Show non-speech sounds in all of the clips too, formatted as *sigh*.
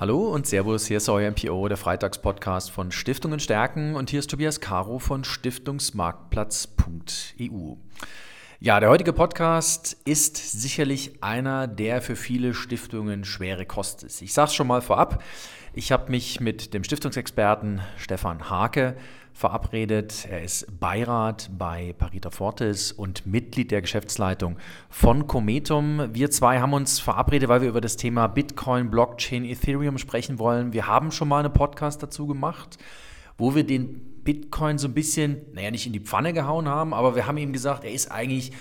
Hallo und Servus, hier ist euer MPO, der Freitagspodcast von Stiftungen stärken und hier ist Tobias Caro von Stiftungsmarktplatz.eu. Ja, der heutige Podcast ist sicherlich einer, der für viele Stiftungen schwere Kost ist. Ich sage es schon mal vorab, ich habe mich mit dem Stiftungsexperten Stefan Hake verabredet. Er ist Beirat bei Parita Fortis und Mitglied der Geschäftsleitung von Cometum. Wir zwei haben uns verabredet, weil wir über das Thema Bitcoin, Blockchain, Ethereum sprechen wollen. Wir haben schon mal einen Podcast dazu gemacht, wo wir den Bitcoin so ein bisschen, naja, nicht in die Pfanne gehauen haben, aber wir haben ihm gesagt, er ist eigentlich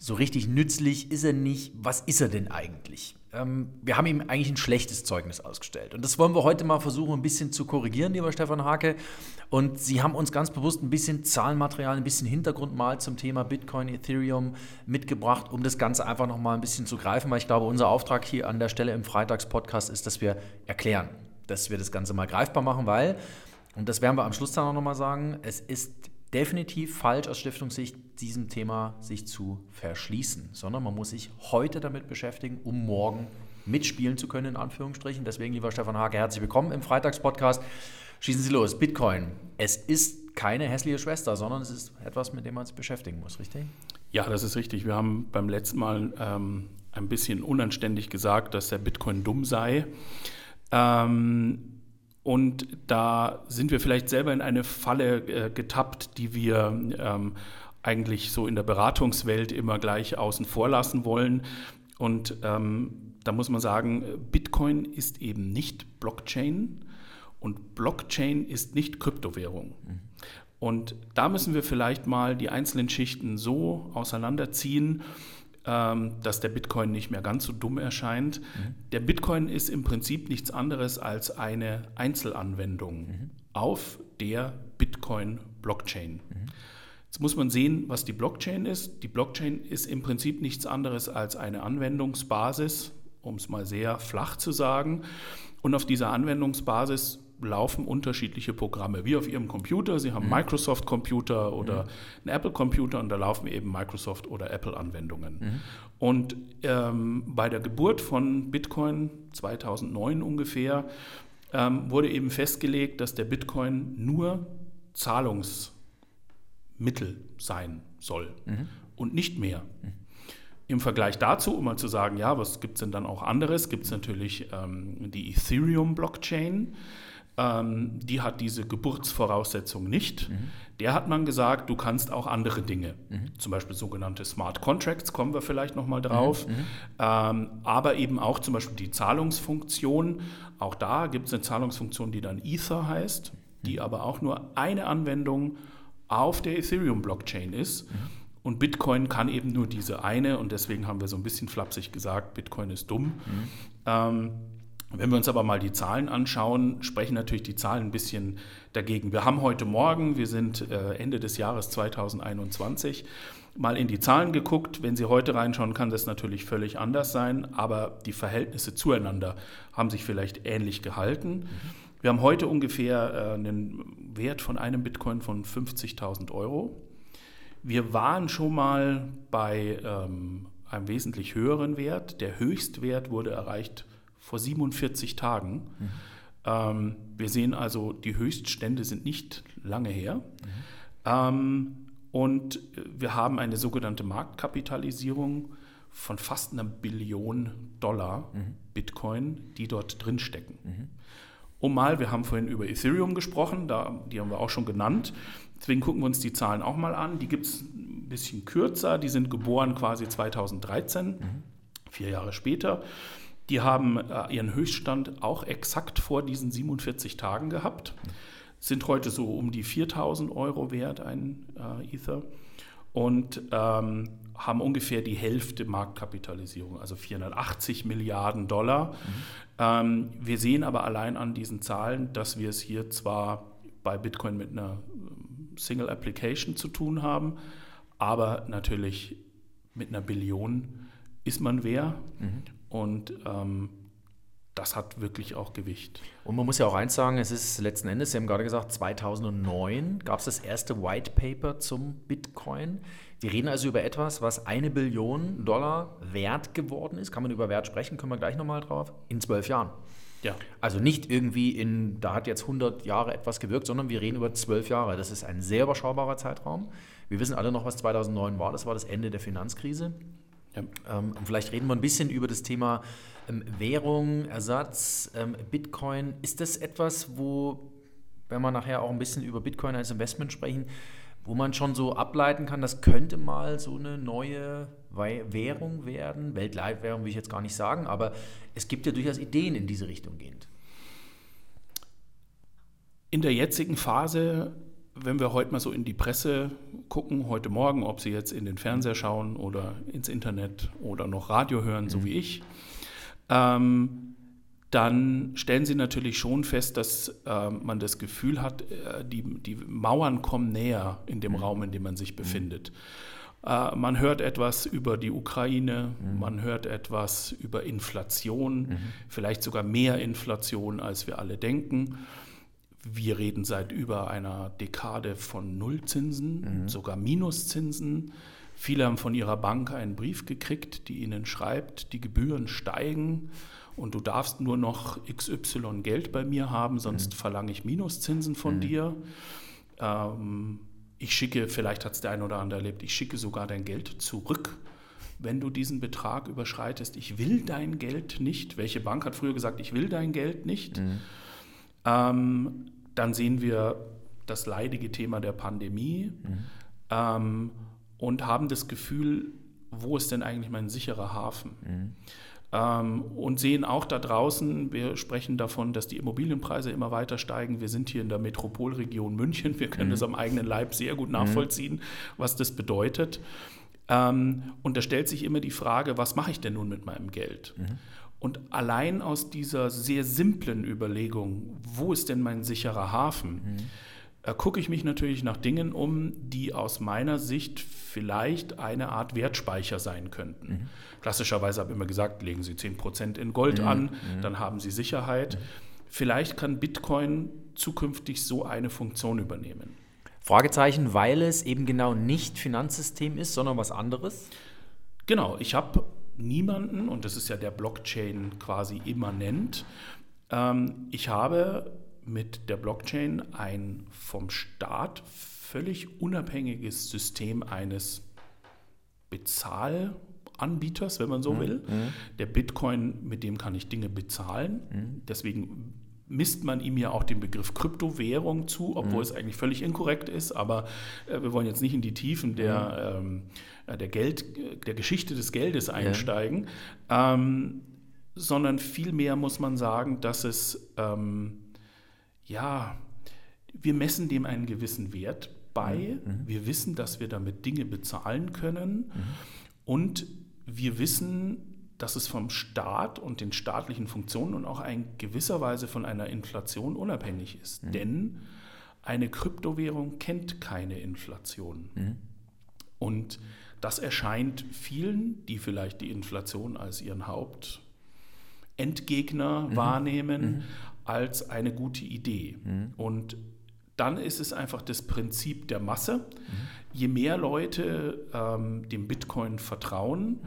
so richtig nützlich, ist er nicht. Was ist er denn eigentlich? ähm, wir haben ihm eigentlich ein schlechtes Zeugnis ausgestellt. Und das wollen wir heute mal versuchen, ein bisschen zu korrigieren, lieber Stefan Hake. Und Sie haben uns ganz bewusst ein bisschen Zahlenmaterial, ein bisschen Hintergrund mal zum Thema Bitcoin, Ethereum mitgebracht, um das Ganze einfach nochmal ein bisschen zu greifen, weil ich glaube, unser Auftrag hier an der Stelle im Freitagspodcast ist, dass wir erklären, dass wir das Ganze mal greifbar machen, weil, und das werden wir am Schluss dann auch nochmal sagen, es ist definitiv falsch aus Stiftungssicht, diesem Thema sich zu verschließen, sondern man muss sich heute damit beschäftigen, um morgen mitspielen zu können, in Anführungsstrichen. Deswegen, lieber Stefan Hake, herzlich willkommen im Freitagspodcast. Schießen Sie los, Bitcoin. Es ist keine hässliche Schwester, sondern es ist etwas, mit dem man sich beschäftigen muss, richtig? Ja, das ist richtig. Wir haben beim letzten Mal ähm, ein bisschen unanständig gesagt, dass der Bitcoin dumm sei. Ähm, und da sind wir vielleicht selber in eine Falle äh, getappt, die wir ähm, eigentlich so in der Beratungswelt immer gleich außen vor lassen wollen. Und ähm, da muss man sagen, Bitcoin ist eben nicht Blockchain und Blockchain ist nicht Kryptowährung. Mhm. Und da müssen wir vielleicht mal die einzelnen Schichten so auseinanderziehen, dass der Bitcoin nicht mehr ganz so dumm erscheint. Mhm. Der Bitcoin ist im Prinzip nichts anderes als eine Einzelanwendung mhm. auf der Bitcoin-Blockchain. Mhm. Jetzt muss man sehen, was die Blockchain ist. Die Blockchain ist im Prinzip nichts anderes als eine Anwendungsbasis, um es mal sehr flach zu sagen. Und auf dieser Anwendungsbasis laufen unterschiedliche Programme, wie auf Ihrem Computer. Sie haben mhm. Microsoft-Computer oder mhm. einen Apple-Computer und da laufen eben Microsoft- oder Apple-Anwendungen. Mhm. Und ähm, bei der Geburt von Bitcoin 2009 ungefähr ähm, wurde eben festgelegt, dass der Bitcoin nur Zahlungsmittel sein soll mhm. und nicht mehr. Mhm. Im Vergleich dazu, um mal zu sagen, ja, was gibt es denn dann auch anderes, gibt es natürlich ähm, die Ethereum-Blockchain. Ähm, die hat diese Geburtsvoraussetzung nicht. Mhm. Der hat man gesagt, du kannst auch andere Dinge, mhm. zum Beispiel sogenannte Smart Contracts, kommen wir vielleicht nochmal drauf, mhm. mhm. ähm, aber eben auch zum Beispiel die Zahlungsfunktion. Auch da gibt es eine Zahlungsfunktion, die dann Ether heißt, die mhm. aber auch nur eine Anwendung auf der Ethereum-Blockchain ist. Mhm. Und Bitcoin kann eben nur diese eine und deswegen haben wir so ein bisschen flapsig gesagt, Bitcoin ist dumm. Ähm, wenn wir uns aber mal die Zahlen anschauen, sprechen natürlich die Zahlen ein bisschen dagegen. Wir haben heute Morgen, wir sind äh, Ende des Jahres 2021, mal in die Zahlen geguckt. Wenn Sie heute reinschauen, kann das natürlich völlig anders sein, aber die Verhältnisse zueinander haben sich vielleicht ähnlich gehalten. Wir haben heute ungefähr äh, einen Wert von einem Bitcoin von 50.000 Euro. Wir waren schon mal bei ähm, einem wesentlich höheren Wert. Der Höchstwert wurde erreicht vor 47 Tagen. Mhm. Ähm, wir sehen also, die Höchststände sind nicht lange her. Mhm. Ähm, und wir haben eine sogenannte Marktkapitalisierung von fast einer Billion Dollar mhm. Bitcoin, die dort drin stecken. Mhm. Um mal, wir haben vorhin über Ethereum gesprochen, da, die haben wir auch schon genannt. Deswegen gucken wir uns die Zahlen auch mal an. Die gibt es ein bisschen kürzer, die sind geboren quasi 2013, mhm. vier Jahre später. Die haben äh, ihren Höchststand auch exakt vor diesen 47 Tagen gehabt, sind heute so um die 4000 Euro wert, ein äh, Ether, und ähm, haben ungefähr die Hälfte Marktkapitalisierung, also 480 Milliarden Dollar. Mhm. Ähm, wir sehen aber allein an diesen Zahlen, dass wir es hier zwar bei Bitcoin mit einer ähm, Single Application zu tun haben, aber natürlich mit einer Billion ist man wer. Mhm. Und ähm, das hat wirklich auch Gewicht. Und man muss ja auch eins sagen, es ist letzten Endes, Sie haben gerade gesagt, 2009 gab es das erste White Paper zum Bitcoin. Wir reden also über etwas, was eine Billion Dollar wert geworden ist. Kann man über Wert sprechen, können wir gleich nochmal drauf, in zwölf Jahren. Ja. Also nicht irgendwie in, da hat jetzt 100 Jahre etwas gewirkt, sondern wir reden über 12 Jahre. Das ist ein sehr überschaubarer Zeitraum. Wir wissen alle noch, was 2009 war. Das war das Ende der Finanzkrise. Ja. Ähm, vielleicht reden wir ein bisschen über das Thema ähm, Währung, Ersatz, ähm, Bitcoin. Ist das etwas, wo, wenn wir nachher auch ein bisschen über Bitcoin als Investment sprechen, wo man schon so ableiten kann, das könnte mal so eine neue Währung werden. Weltleitwährung will ich jetzt gar nicht sagen, aber es gibt ja durchaus Ideen in diese Richtung gehend. In der jetzigen Phase, wenn wir heute mal so in die Presse gucken, heute Morgen, ob Sie jetzt in den Fernseher schauen oder ins Internet oder noch Radio hören, so mhm. wie ich, ähm, dann stellen Sie natürlich schon fest, dass äh, man das Gefühl hat, äh, die, die Mauern kommen näher in dem mhm. Raum, in dem man sich mhm. befindet. Äh, man hört etwas über die Ukraine, mhm. man hört etwas über Inflation, mhm. vielleicht sogar mehr Inflation, als wir alle denken. Wir reden seit über einer Dekade von Nullzinsen, mhm. sogar Minuszinsen. Viele haben von ihrer Bank einen Brief gekriegt, die ihnen schreibt, die Gebühren steigen und du darfst nur noch XY Geld bei mir haben, sonst mhm. verlange ich Minuszinsen von mhm. dir. Ähm, ich schicke, vielleicht hat es der eine oder andere erlebt, ich schicke sogar dein Geld zurück, wenn du diesen Betrag überschreitest. Ich will dein Geld nicht. Welche Bank hat früher gesagt, ich will dein Geld nicht? Mhm. Ähm, dann sehen wir das leidige Thema der Pandemie mhm. ähm, und haben das Gefühl, wo ist denn eigentlich mein sicherer Hafen? Mhm. Ähm, und sehen auch da draußen, wir sprechen davon, dass die Immobilienpreise immer weiter steigen. Wir sind hier in der Metropolregion München. Wir können mhm. das am eigenen Leib sehr gut nachvollziehen, mhm. was das bedeutet. Ähm, und da stellt sich immer die Frage, was mache ich denn nun mit meinem Geld? Mhm. Und allein aus dieser sehr simplen Überlegung, wo ist denn mein sicherer Hafen, mhm. äh, gucke ich mich natürlich nach Dingen um, die aus meiner Sicht vielleicht eine Art Wertspeicher sein könnten. Mhm. Klassischerweise habe ich immer gesagt, legen Sie 10% in Gold mhm. an, mhm. dann haben Sie Sicherheit. Mhm. Vielleicht kann Bitcoin zukünftig so eine Funktion übernehmen. Fragezeichen, weil es eben genau nicht Finanzsystem ist, sondern was anderes? Genau, ich habe niemanden, und das ist ja der Blockchain quasi immanent, ähm, ich habe mit der Blockchain ein vom Staat völlig unabhängiges System eines Bezahl- Anbieters, wenn man so mhm. will. Mhm. Der Bitcoin, mit dem kann ich Dinge bezahlen. Mhm. Deswegen misst man ihm ja auch den Begriff Kryptowährung zu, obwohl mhm. es eigentlich völlig inkorrekt ist. Aber äh, wir wollen jetzt nicht in die Tiefen der, mhm. ähm, der, Geld, der Geschichte des Geldes einsteigen, ja. ähm, sondern vielmehr muss man sagen, dass es, ähm, ja, wir messen dem einen gewissen Wert bei. Mhm. Wir wissen, dass wir damit Dinge bezahlen können. Und wir wissen, dass es vom Staat und den staatlichen Funktionen und auch in gewisser Weise von einer Inflation unabhängig ist. Mhm. Denn eine Kryptowährung kennt keine Inflation. Mhm. Und das erscheint vielen, die vielleicht die Inflation als ihren Hauptendgegner mhm. wahrnehmen, mhm. als eine gute Idee. Mhm. Und dann ist es einfach das Prinzip der Masse. Mhm. Je mehr Leute ähm, dem Bitcoin vertrauen.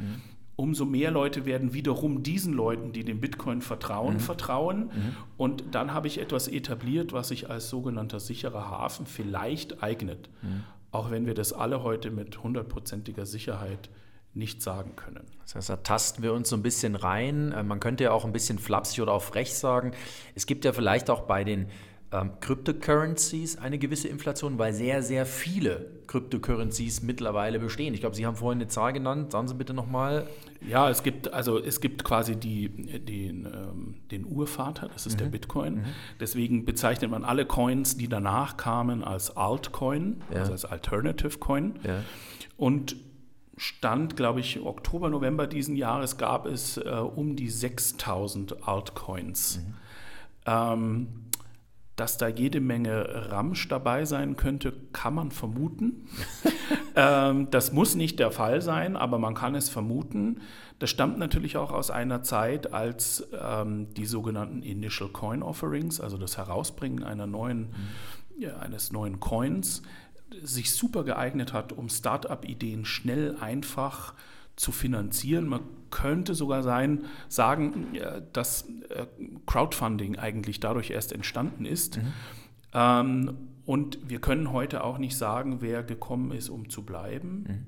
Umso mehr Leute werden wiederum diesen Leuten, die dem Bitcoin vertrauen, mhm. vertrauen. Mhm. Und dann habe ich etwas etabliert, was sich als sogenannter sicherer Hafen vielleicht eignet. Mhm. Auch wenn wir das alle heute mit hundertprozentiger Sicherheit nicht sagen können. Das heißt, da tasten wir uns so ein bisschen rein. Äh, man könnte ja auch ein bisschen flapsig oder auch frech sagen. Es gibt ja vielleicht auch bei den ähm, Cryptocurrencies eine gewisse Inflation, weil sehr, sehr viele Cryptocurrencies mittlerweile bestehen. Ich glaube, Sie haben vorhin eine Zahl genannt. Sagen Sie bitte nochmal. Ja, es gibt also es gibt quasi die, den, ähm, den Urvater, das ist mhm. der Bitcoin. Mhm. Deswegen bezeichnet man alle Coins, die danach kamen, als Altcoin, ja. also als Alternative Coin. Ja. Und Stand, glaube ich, Oktober, November diesen Jahres gab es äh, um die 6000 Altcoins. Mhm. Ähm, dass da jede Menge Ramsch dabei sein könnte, kann man vermuten. *laughs* ähm, das muss nicht der Fall sein, aber man kann es vermuten. Das stammt natürlich auch aus einer Zeit, als ähm, die sogenannten Initial Coin Offerings, also das Herausbringen einer neuen, mhm. ja, eines neuen Coins, sich super geeignet hat, um Start-up-Ideen schnell, einfach zu finanzieren. Man könnte sogar sein, sagen, dass äh, Crowdfunding eigentlich dadurch erst entstanden ist. Mhm. Ähm, und wir können heute auch nicht sagen, wer gekommen ist, um zu bleiben. Mhm.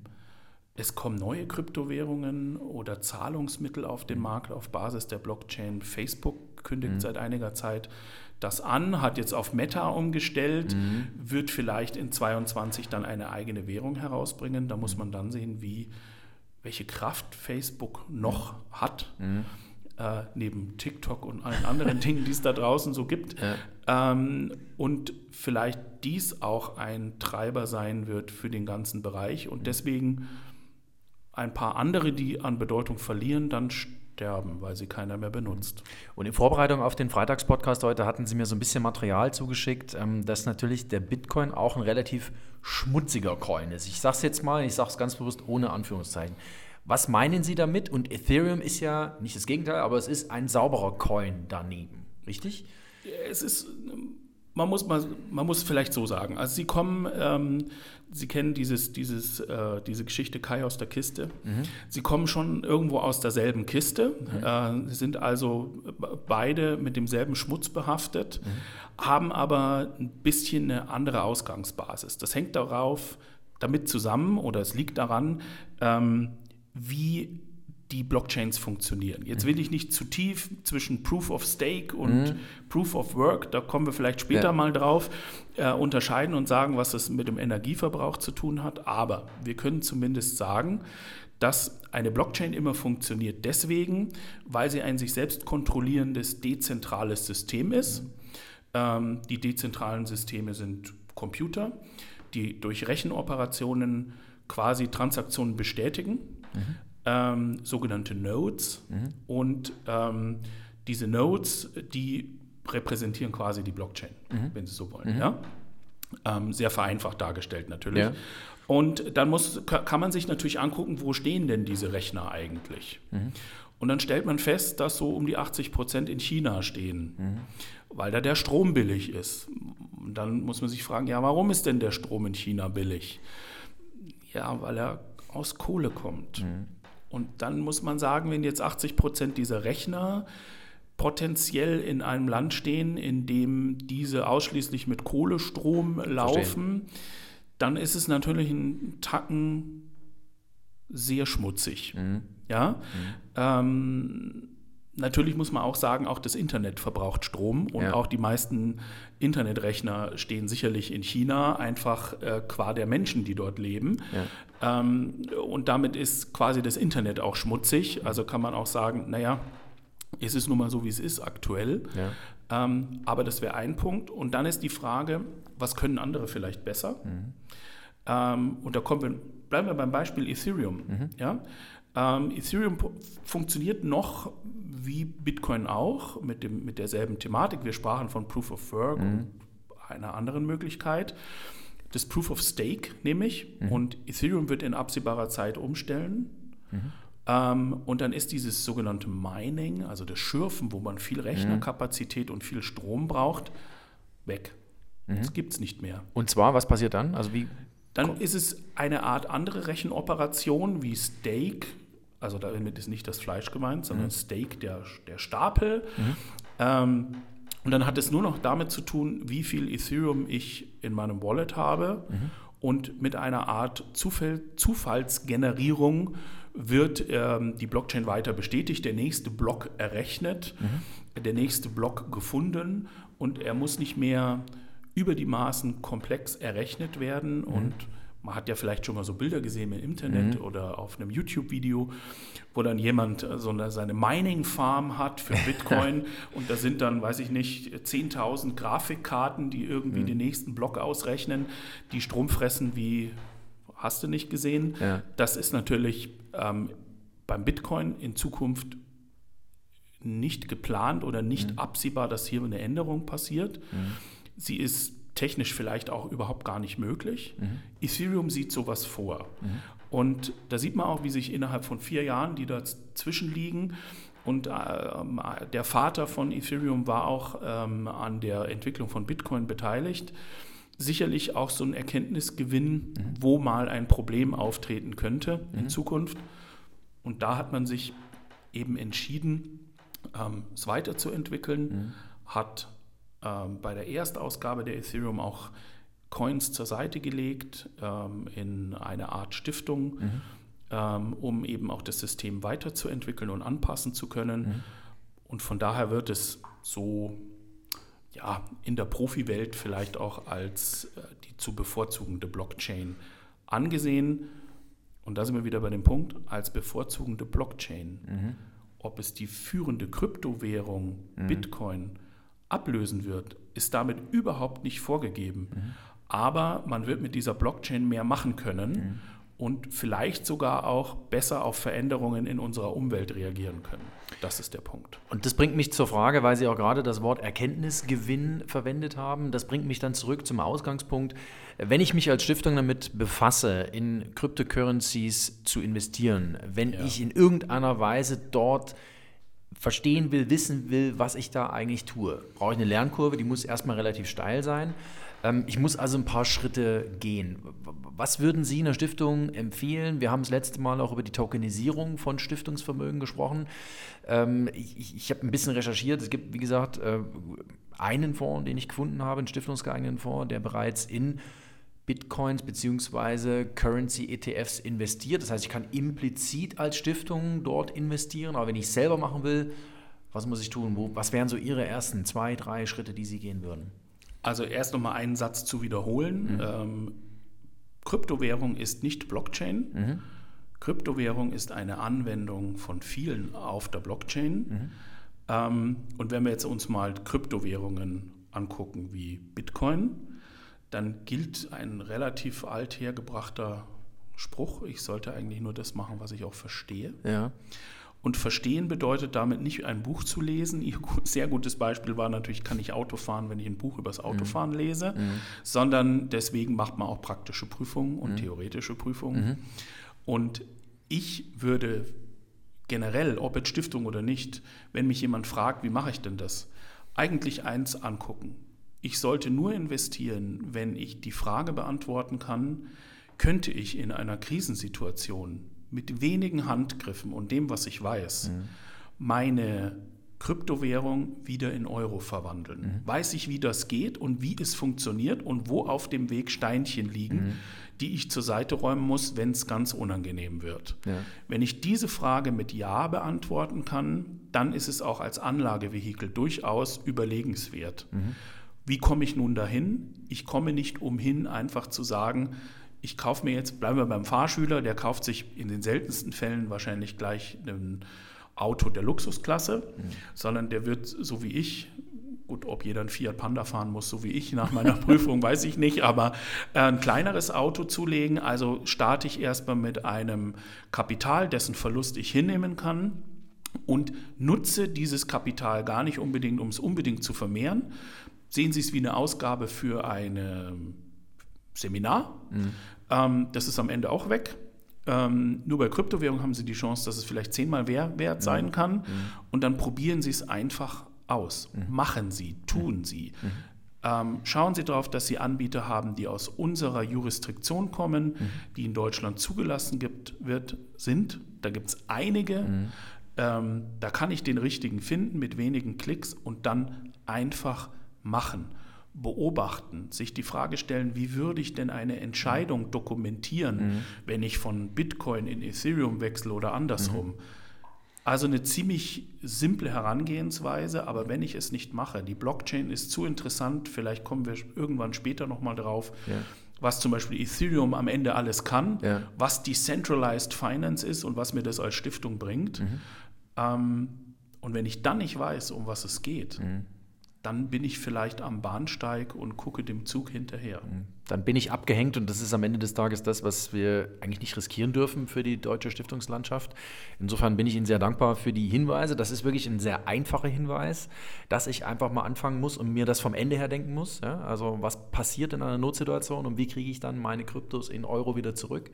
Es kommen neue Kryptowährungen oder Zahlungsmittel auf den Markt auf Basis der Blockchain. Facebook kündigt mhm. seit einiger Zeit das an, hat jetzt auf Meta umgestellt, mhm. wird vielleicht in 2022 dann eine eigene Währung herausbringen. Da muss man dann sehen, wie, welche Kraft Facebook noch hat. Mhm. Äh, neben TikTok und allen anderen *laughs* Dingen, die es da draußen so gibt. Ja. Ähm, und vielleicht dies auch ein Treiber sein wird für den ganzen Bereich. Und deswegen ein paar andere, die an Bedeutung verlieren, dann sterben, weil sie keiner mehr benutzt. Und in Vorbereitung auf den Freitagspodcast heute hatten Sie mir so ein bisschen Material zugeschickt, ähm, dass natürlich der Bitcoin auch ein relativ schmutziger Coin ist. Ich sage es jetzt mal, ich sage es ganz bewusst ohne Anführungszeichen. Was meinen Sie damit? Und Ethereum ist ja nicht das Gegenteil, aber es ist ein sauberer Coin daneben, richtig? Es ist man muss, mal, man muss vielleicht so sagen. Also sie kommen, ähm, sie kennen dieses, dieses, äh, diese Geschichte Kai aus der Kiste. Mhm. Sie kommen schon irgendwo aus derselben Kiste, mhm. äh, sind also beide mit demselben Schmutz behaftet, mhm. haben aber ein bisschen eine andere Ausgangsbasis. Das hängt darauf, damit zusammen oder es liegt daran, ähm, wie die Blockchains funktionieren. Jetzt will ich nicht zu tief zwischen Proof of Stake und mhm. Proof of Work, da kommen wir vielleicht später ja. mal drauf, äh, unterscheiden und sagen, was das mit dem Energieverbrauch zu tun hat. Aber wir können zumindest sagen, dass eine Blockchain immer funktioniert deswegen, weil sie ein sich selbst kontrollierendes, dezentrales System ist. Mhm. Ähm, die dezentralen Systeme sind Computer, die durch Rechenoperationen quasi Transaktionen bestätigen. Mhm ähm, sogenannte Nodes. Mhm. Und ähm, diese Nodes, die repräsentieren quasi die Blockchain, mhm. wenn Sie so wollen. Mhm. Ja? Ähm, sehr vereinfacht dargestellt natürlich. Ja. Und dann muss, kann man sich natürlich angucken, wo stehen denn diese Rechner eigentlich? Mhm. Und dann stellt man fest, dass so um die 80 Prozent in China stehen, mhm. weil da der Strom billig ist. Und dann muss man sich fragen, ja, warum ist denn der Strom in China billig? Ja, weil er aus Kohle kommt. Mhm. Und dann muss man sagen, wenn jetzt 80 Prozent dieser Rechner potenziell in einem Land stehen, in dem diese ausschließlich mit Kohlestrom laufen, Verstehen. dann ist es natürlich ein Tacken sehr schmutzig. Mhm. Ja. Mhm. Ähm, Natürlich muss man auch sagen, auch das Internet verbraucht Strom und ja. auch die meisten Internetrechner stehen sicherlich in China, einfach äh, qua der Menschen, die dort leben. Ja. Ähm, und damit ist quasi das Internet auch schmutzig. Also kann man auch sagen, naja, es ist nun mal so, wie es ist aktuell. Ja. Ähm, aber das wäre ein Punkt. Und dann ist die Frage, was können andere vielleicht besser? Mhm. Ähm, und da kommen wir, bleiben wir beim Beispiel Ethereum. Mhm. Ja? Ähm, Ethereum funktioniert noch wie Bitcoin auch mit, dem, mit derselben Thematik. Wir sprachen von Proof of Work mhm. und einer anderen Möglichkeit. Das Proof of Stake nehme ich mhm. und Ethereum wird in absehbarer Zeit umstellen. Mhm. Ähm, und dann ist dieses sogenannte Mining, also das Schürfen, wo man viel Rechnerkapazität und viel Strom braucht, weg. Mhm. Das gibt es nicht mehr. Und zwar, was passiert dann? Also wie dann ist es eine Art andere Rechenoperation wie Stake also damit ist nicht das Fleisch gemeint, sondern mhm. Steak, der, der Stapel. Mhm. Ähm, und dann hat es nur noch damit zu tun, wie viel Ethereum ich in meinem Wallet habe. Mhm. Und mit einer Art Zufall, Zufallsgenerierung wird ähm, die Blockchain weiter bestätigt, der nächste Block errechnet, mhm. der nächste Block gefunden und er muss nicht mehr über die Maßen komplex errechnet werden mhm. und man hat ja vielleicht schon mal so Bilder gesehen im Internet mhm. oder auf einem YouTube-Video, wo dann jemand äh, so eine, seine Mining-Farm hat für *laughs* Bitcoin und da sind dann, weiß ich nicht, 10.000 Grafikkarten, die irgendwie mhm. den nächsten Block ausrechnen, die Strom fressen wie, hast du nicht gesehen? Ja. Das ist natürlich ähm, beim Bitcoin in Zukunft nicht geplant oder nicht mhm. absehbar, dass hier eine Änderung passiert. Mhm. Sie ist technisch vielleicht auch überhaupt gar nicht möglich. Mhm. Ethereum sieht sowas vor. Mhm. Und da sieht man auch, wie sich innerhalb von vier Jahren, die dazwischen liegen, und äh, der Vater von Ethereum war auch ähm, an der Entwicklung von Bitcoin beteiligt, sicherlich auch so ein Erkenntnisgewinn, mhm. wo mal ein Problem auftreten könnte in mhm. Zukunft. Und da hat man sich eben entschieden, ähm, es weiterzuentwickeln, mhm. hat ähm, bei der Erstausgabe der Ethereum auch Coins zur Seite gelegt ähm, in eine Art Stiftung, mhm. ähm, um eben auch das System weiterzuentwickeln und anpassen zu können. Mhm. Und von daher wird es so ja, in der Profi-Welt vielleicht auch als äh, die zu bevorzugende Blockchain angesehen. Und da sind wir wieder bei dem Punkt, als bevorzugende Blockchain. Mhm. Ob es die führende Kryptowährung mhm. Bitcoin ablösen wird, ist damit überhaupt nicht vorgegeben. Mhm. Aber man wird mit dieser Blockchain mehr machen können mhm. und vielleicht sogar auch besser auf Veränderungen in unserer Umwelt reagieren können. Das ist der Punkt. Und das bringt mich zur Frage, weil Sie auch gerade das Wort Erkenntnisgewinn verwendet haben. Das bringt mich dann zurück zum Ausgangspunkt. Wenn ich mich als Stiftung damit befasse, in Cryptocurrencies zu investieren, wenn ja. ich in irgendeiner Weise dort verstehen will, wissen will, was ich da eigentlich tue, brauche ich eine Lernkurve, die muss erstmal relativ steil sein. Ähm, ich muss also ein paar Schritte gehen. Was würden Sie in der Stiftung empfehlen? Wir haben das letzte Mal auch über die Tokenisierung von Stiftungsvermögen gesprochen. Ähm, ich, ich habe ein bisschen recherchiert. Es gibt, wie gesagt, äh, einen Fonds, den ich gefunden habe, einen stiftungsgeeigneten Fonds, der bereits in Bitcoins bzw. Currency-ETFs investiert. Das heißt, ich kann implizit als Stiftung dort investieren, aber wenn ich selber machen will, was muss ich tun? Wo, was wären so Ihre ersten zwei, drei Schritte, die Sie gehen würden? Also erst nochmal einen Satz zu wiederholen. Mhm. Ähm, Kryptowährung ist nicht Blockchain. Mhm. Kryptowährung ist eine Anwendung von vielen auf der Blockchain. Mhm. Ähm, und wenn wir jetzt uns mal Kryptowährungen angucken wie Bitcoin, dann gilt ein relativ althergebrachter Spruch, ich sollte eigentlich nur das machen, was ich auch verstehe. Ja. Und verstehen bedeutet damit nicht ein Buch zu lesen. Ihr sehr gutes Beispiel war natürlich, kann ich Auto fahren, wenn ich ein Buch übers Autofahren mhm. lese, mhm. sondern deswegen macht man auch praktische Prüfungen und mhm. theoretische Prüfungen. Mhm. Und ich würde generell, ob jetzt Stiftung oder nicht, wenn mich jemand fragt, wie mache ich denn das, eigentlich eins angucken. Ich sollte nur investieren, wenn ich die Frage beantworten kann, könnte ich in einer Krisensituation mit wenigen Handgriffen und dem, was ich weiß, mhm. meine Kryptowährung wieder in Euro verwandeln. Mhm. Weiß ich, wie das geht und wie es funktioniert und wo auf dem Weg Steinchen liegen, mhm. die ich zur Seite räumen muss, wenn es ganz unangenehm wird. Ja. Wenn ich diese Frage mit Ja beantworten kann, dann ist es auch als Anlagevehikel durchaus überlegenswert. Mhm. Wie komme ich nun dahin? Ich komme nicht umhin, einfach zu sagen, ich kaufe mir jetzt, bleiben wir beim Fahrschüler, der kauft sich in den seltensten Fällen wahrscheinlich gleich ein Auto der Luxusklasse, mhm. sondern der wird, so wie ich, gut, ob jeder ein Fiat Panda fahren muss, so wie ich nach meiner *laughs* Prüfung, weiß ich nicht, aber äh, ein kleineres Auto zulegen. Also starte ich erstmal mit einem Kapital, dessen Verlust ich hinnehmen kann und nutze dieses Kapital gar nicht unbedingt, um es unbedingt zu vermehren. Sehen Sie es wie eine Ausgabe für ein Seminar. Mhm. Ähm, das ist am Ende auch weg. Ähm, nur bei Kryptowährungen haben Sie die Chance, dass es vielleicht zehnmal wert, wert sein kann. Mhm. Und dann probieren Sie es einfach aus. Mhm. Machen Sie, tun Sie. Mhm. Ähm, schauen Sie darauf, dass Sie Anbieter haben, die aus unserer Jurisdiktion kommen, mhm. die in Deutschland zugelassen gibt, wird, sind. Da gibt es einige. Mhm. Ähm, da kann ich den richtigen finden mit wenigen Klicks und dann einfach machen beobachten, sich die Frage stellen, wie würde ich denn eine Entscheidung dokumentieren, mhm. wenn ich von Bitcoin in Ethereum wechsle oder andersrum. Mhm. Also eine ziemlich simple Herangehensweise, aber wenn ich es nicht mache, die Blockchain ist zu interessant, vielleicht kommen wir irgendwann später nochmal drauf, ja. was zum Beispiel Ethereum am Ende alles kann, ja. was Decentralized Finance ist und was mir das als Stiftung bringt. Mhm. Ähm, und wenn ich dann nicht weiß, um was es geht, mhm dann bin ich vielleicht am Bahnsteig und gucke dem Zug hinterher. Mhm. Dann bin ich abgehängt und das ist am Ende des Tages das, was wir eigentlich nicht riskieren dürfen für die deutsche Stiftungslandschaft. Insofern bin ich Ihnen sehr dankbar für die Hinweise. Das ist wirklich ein sehr einfacher Hinweis, dass ich einfach mal anfangen muss und mir das vom Ende her denken muss. Ja? Also was passiert in einer Notsituation und wie kriege ich dann meine Kryptos in Euro wieder zurück?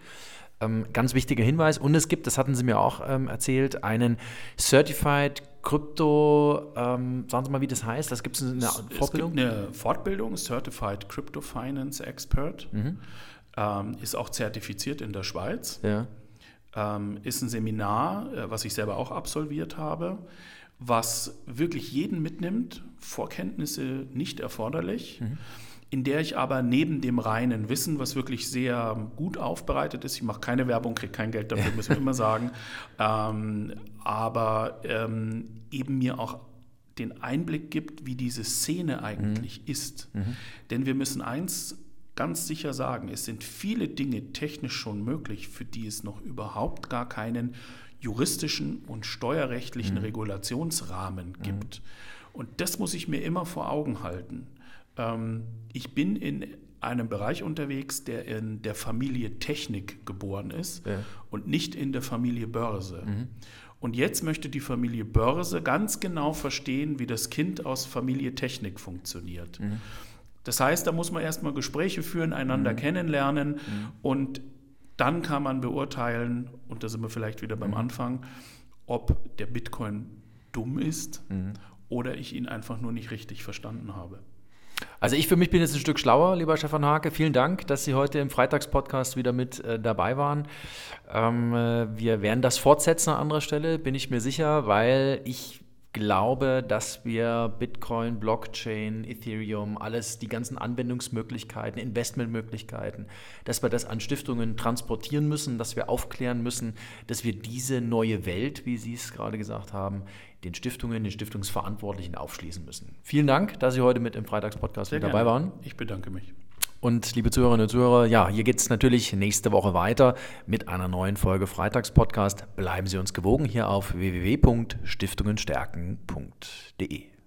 Ähm, ganz wichtiger Hinweis. Und es gibt, das hatten Sie mir auch ähm, erzählt, einen Certified Crypto, ähm, sagen Sie mal, wie das heißt. Das gibt es eine Fortbildung? Es gibt eine Fortbildung, Certified Crypto Finance Expert. Mhm. Ähm, ist auch zertifiziert in der Schweiz. Ja. ähm, ist ein Seminar, äh, was ich selber auch absolviert habe, was wirklich jeden mitnimmt, Vorkenntnisse nicht erforderlich. Mhm in der ich aber neben dem reinen Wissen, was wirklich sehr gut aufbereitet ist, ich mache keine Werbung, kriege kein Geld dafür, müssen wir immer sagen, *laughs* ähm, aber ähm, eben mir auch den Einblick gibt, wie diese Szene eigentlich mhm. ist. Mhm. Denn wir müssen eins ganz sicher sagen, es sind viele Dinge technisch schon möglich, für die es noch überhaupt gar keinen juristischen und steuerrechtlichen mhm. Regulationsrahmen mhm. gibt. Und das muss ich mir immer vor Augen halten. Ähm, ich bin in einem Bereich unterwegs, der in der Familie Technik geboren ist ja. und nicht in der Familie Börse. Mhm. Und jetzt möchte die Familie Börse ganz genau verstehen, wie das Kind aus Familie Technik funktioniert. Mhm. Das heißt, da muss man erstmal Gespräche führen, einander mhm. kennenlernen mhm. und dann kann man beurteilen, und da sind wir vielleicht wieder beim mhm. Anfang, ob der Bitcoin dumm ist mhm. oder ich ihn einfach nur nicht richtig verstanden habe. Also ich für mich bin jetzt ein Stück schlauer, lieber Stefan Hake. Vielen Dank, dass Sie heute im Freitagspodcast wieder mit äh, dabei waren. Ähm, äh, wir werden das fortsetzen an anderer Stelle, bin ich mir sicher, weil ich glaube, dass wir Bitcoin, Blockchain, Ethereum, alles, die ganzen Anwendungsmöglichkeiten, Investmentmöglichkeiten, dass wir das an Stiftungen transportieren müssen, dass wir aufklären müssen, dass wir diese neue Welt, wie Sie es gerade gesagt haben, den Stiftungen, den Stiftungsverantwortlichen aufschließen müssen. Vielen Dank, dass Sie heute mit im Freitagspodcast mit dabei waren. Ich bedanke mich. Und liebe Zuhörerinnen und Zuhörer, ja, hier geht es natürlich nächste Woche weiter mit einer neuen Folge Freitagspodcast. Bleiben Sie uns gewogen hier auf www.stiftungenstärken.de.